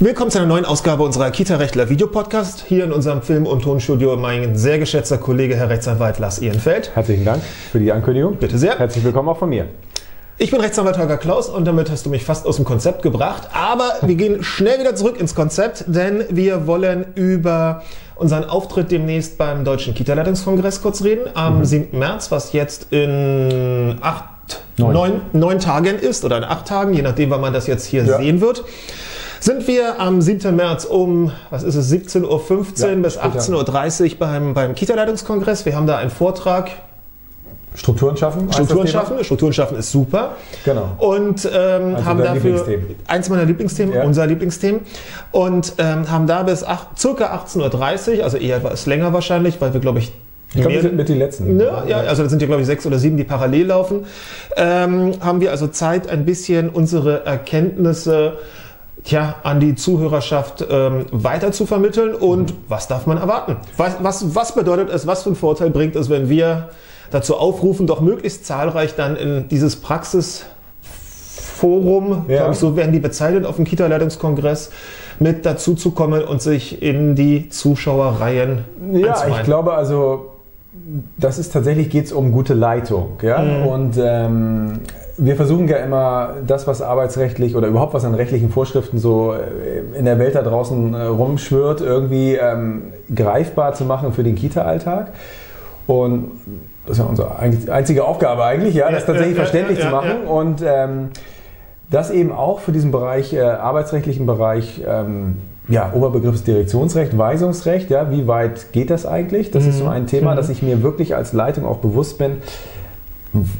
Willkommen zu einer neuen Ausgabe unserer Kita-Rechtler Videopodcast. Hier in unserem Film- und Tonstudio mein sehr geschätzter Kollege, Herr Rechtsanwalt Lars Ehrenfeld. Herzlichen Dank für die Ankündigung. Bitte sehr. Herzlich willkommen auch von mir. Ich bin Rechtsanwalt Holger Klaus und damit hast du mich fast aus dem Konzept gebracht. Aber wir gehen schnell wieder zurück ins Konzept, denn wir wollen über unseren Auftritt demnächst beim Deutschen Kita-Leitungskongress kurz reden. Am mhm. 7. März, was jetzt in acht, neun. Neun, neun Tagen ist oder in acht Tagen, je nachdem, wann man das jetzt hier ja. sehen wird sind wir am 7. März um, was ist es, 17.15 Uhr ja, bis 18.30 Uhr beim, beim Kita-Leitungskongress. Wir haben da einen Vortrag. Strukturen schaffen. Strukturen schaffen. Strukturen schaffen ist super. Genau. Und ähm, also haben dafür eins meiner Lieblingsthemen, ja. unser Lieblingsthemen. Und ähm, haben da bis acht, circa 18.30 Uhr, also eher etwas länger wahrscheinlich, weil wir, glaube ich, ich glaube, wir sind mit die letzten. Ne, ja, also das sind ja, glaube ich, sechs oder sieben, die parallel laufen. Ähm, haben wir also Zeit, ein bisschen unsere Erkenntnisse tja, an die Zuhörerschaft ähm, weiter zu vermitteln und mhm. was darf man erwarten? Was, was, was bedeutet es, was für einen Vorteil bringt es, wenn wir dazu aufrufen, doch möglichst zahlreich dann in dieses Praxisforum, ja. glaube ich, so werden die bezeichnet auf dem Kita-Leitungskongress, mit dazu zu kommen und sich in die Zuschauerreihen Ja, ich glaube also, das ist tatsächlich geht es um gute Leitung. Ja? Mhm. Und ähm, wir versuchen ja immer das, was arbeitsrechtlich oder überhaupt was an rechtlichen Vorschriften so äh, in der Welt da draußen äh, rumschwirrt, irgendwie ähm, greifbar zu machen für den Kita-Alltag. Und das ist ja unsere einzige Aufgabe eigentlich, ja, das tatsächlich ja, verständlich ja, ja, zu machen. Und ähm, das eben auch für diesen Bereich, äh, arbeitsrechtlichen Bereich, ähm, ja, Oberbegriff ist Direktionsrecht, Weisungsrecht, ja, wie weit geht das eigentlich? Das mhm. ist so ein Thema, mhm. dass ich mir wirklich als Leitung auch bewusst bin,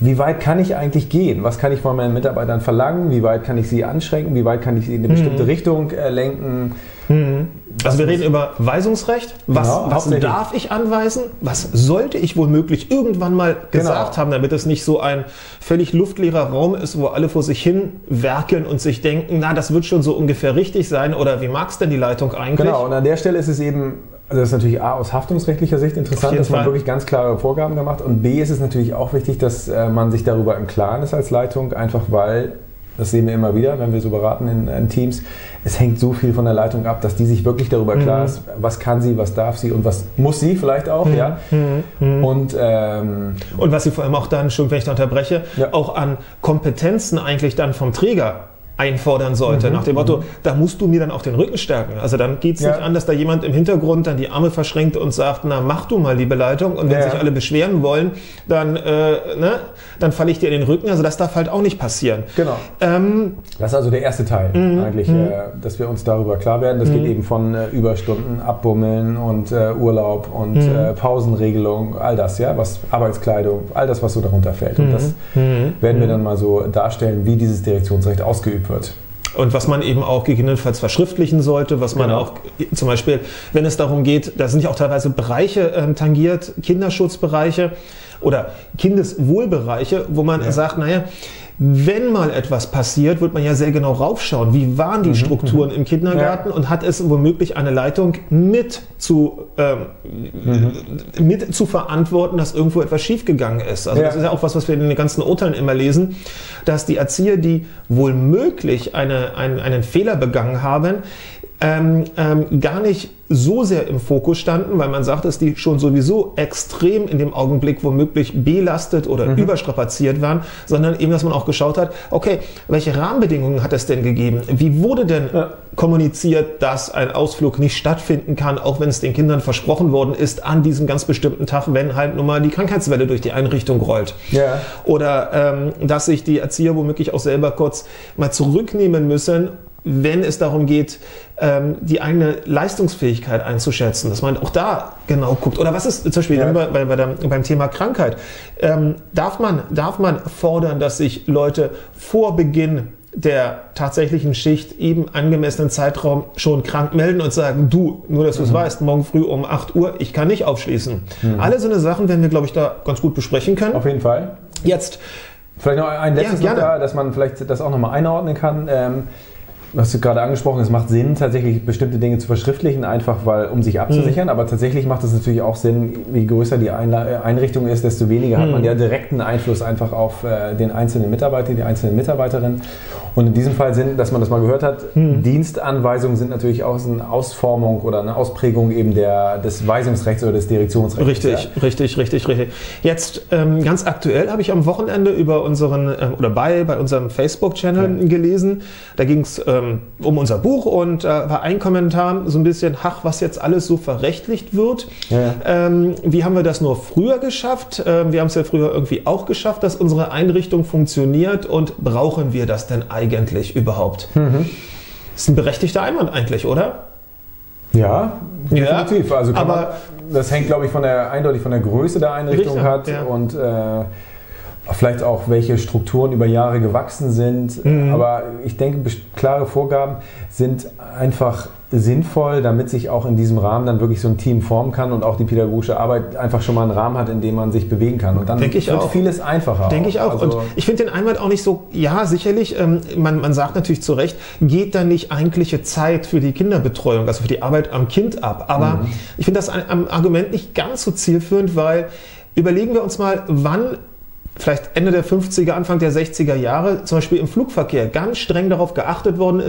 wie weit kann ich eigentlich gehen? Was kann ich von meinen Mitarbeitern verlangen? Wie weit kann ich sie anschränken? Wie weit kann ich sie in eine bestimmte mhm. Richtung äh, lenken? Mhm. Also wir reden über Weisungsrecht. Was, genau, was darf ich anweisen? Was sollte ich womöglich irgendwann mal gesagt genau. haben, damit es nicht so ein völlig luftleerer Raum ist, wo alle vor sich hin werkeln und sich denken, na, das wird schon so ungefähr richtig sein oder wie mag es denn die Leitung eigentlich? Genau, und an der Stelle ist es eben also das ist natürlich A, aus haftungsrechtlicher Sicht interessant, dass man Fall. wirklich ganz klare Vorgaben gemacht und B ist es natürlich auch wichtig, dass äh, man sich darüber im Klaren ist als Leitung, einfach weil, das sehen wir immer wieder, wenn wir so beraten in, in Teams, es hängt so viel von der Leitung ab, dass die sich wirklich darüber mhm. klar ist, was kann sie, was darf sie und was muss sie vielleicht auch, mhm. ja. Mhm. Und, ähm, und was sie vor allem auch dann, schon wenn ich da unterbreche, ja. auch an Kompetenzen eigentlich dann vom Träger einfordern sollte, mhm. nach dem Motto, mhm. da musst du mir dann auch den Rücken stärken. Also dann geht es ja. nicht an, dass da jemand im Hintergrund dann die Arme verschränkt und sagt, na mach du mal, liebe Leitung. Und wenn ja. sich alle beschweren wollen, dann, äh, ne, dann falle ich dir in den Rücken. Also das darf halt auch nicht passieren. Genau. Ähm, das ist also der erste Teil mhm. eigentlich, mhm. äh, dass wir uns darüber klar werden. Das geht mhm. eben von äh, Überstunden, Abbummeln und äh, Urlaub und mhm. äh, Pausenregelung, all das, ja, was Arbeitskleidung, all das, was so darunter fällt. Und das werden wir dann mal so darstellen, wie dieses Direktionsrecht ausgeübt wird. Und was man eben auch gegebenenfalls verschriftlichen sollte, was man genau. auch zum Beispiel, wenn es darum geht, da sind ja auch teilweise Bereiche ähm, tangiert, Kinderschutzbereiche oder Kindeswohlbereiche, wo man ja. sagt, naja, wenn mal etwas passiert, wird man ja sehr genau raufschauen, wie waren die mhm, Strukturen mhm. im Kindergarten ja. und hat es womöglich eine Leitung mit zu, ähm, mhm. mit zu verantworten, dass irgendwo etwas schiefgegangen ist. Also ja. das ist ja auch was, was wir in den ganzen Urteilen immer lesen, dass die Erzieher, die wohlmöglich eine, einen, einen Fehler begangen haben, ähm, ähm, gar nicht so sehr im Fokus standen, weil man sagt, dass die schon sowieso extrem in dem Augenblick womöglich belastet oder mhm. überstrapaziert waren, sondern eben, dass man auch geschaut hat, okay, welche Rahmenbedingungen hat es denn gegeben? Wie wurde denn ja. kommuniziert, dass ein Ausflug nicht stattfinden kann, auch wenn es den Kindern versprochen worden ist, an diesem ganz bestimmten Tag, wenn halt nun mal die Krankheitswelle durch die Einrichtung rollt? Ja. Oder ähm, dass sich die Erzieher womöglich auch selber kurz mal zurücknehmen müssen, wenn es darum geht, ähm, die eigene Leistungsfähigkeit einzuschätzen, dass man auch da genau guckt. Oder was ist zum Beispiel ja. bei, bei der, beim Thema Krankheit? Ähm, darf, man, darf man fordern, dass sich Leute vor Beginn der tatsächlichen Schicht eben angemessenen Zeitraum schon krank melden und sagen, du, nur dass du es mhm. weißt, morgen früh um 8 Uhr, ich kann nicht aufschließen. Mhm. Alle so eine Sachen werden wir, glaube ich, da ganz gut besprechen können. Auf jeden Fall. Jetzt. Vielleicht noch ein letztes ja, da, dass man vielleicht das auch nochmal einordnen kann. Ähm, hast du gerade angesprochen, es macht Sinn, tatsächlich bestimmte Dinge zu verschriftlichen, einfach weil, um sich abzusichern. Mhm. Aber tatsächlich macht es natürlich auch Sinn, je größer die Einrichtung ist, desto weniger mhm. hat man ja direkten Einfluss einfach auf äh, den einzelnen Mitarbeiter, die einzelnen Mitarbeiterin. Und in diesem Fall sind, dass man das mal gehört hat, mhm. Dienstanweisungen sind natürlich auch eine Ausformung oder eine Ausprägung eben der, des Weisungsrechts oder des Direktionsrechts. Richtig, ja. richtig, richtig, richtig. Jetzt ähm, ganz aktuell habe ich am Wochenende über unseren ähm, oder bei, bei unserem Facebook-Channel ja. gelesen. Da ging es ähm, um unser Buch und äh, war ein Kommentar so ein bisschen, ach, was jetzt alles so verrechtlicht wird. Ja. Ähm, wie haben wir das nur früher geschafft? Ähm, wir haben es ja früher irgendwie auch geschafft, dass unsere Einrichtung funktioniert und brauchen wir das denn eigentlich überhaupt? Mhm. Das ist ein berechtigter Einwand eigentlich, oder? Ja, definitiv. Ja, also aber man, das hängt, glaube ich, von der eindeutig von der Größe der Einrichtung richtig, hat ja. und äh, vielleicht auch welche Strukturen über Jahre gewachsen sind. Mhm. Aber ich denke, klare Vorgaben sind einfach sinnvoll, damit sich auch in diesem Rahmen dann wirklich so ein Team formen kann und auch die pädagogische Arbeit einfach schon mal einen Rahmen hat, in dem man sich bewegen kann. Und dann Denk wird auch. vieles einfacher. Denke ich auch. Also und ich finde den Einwand auch nicht so, ja, sicherlich, ähm, man, man sagt natürlich zu Recht, geht da nicht eigentliche Zeit für die Kinderbetreuung, also für die Arbeit am Kind ab. Aber mhm. ich finde das ein, Argument nicht ganz so zielführend, weil überlegen wir uns mal, wann vielleicht Ende der 50er, Anfang der 60er Jahre zum Beispiel im Flugverkehr ganz streng darauf geachtet worden ist,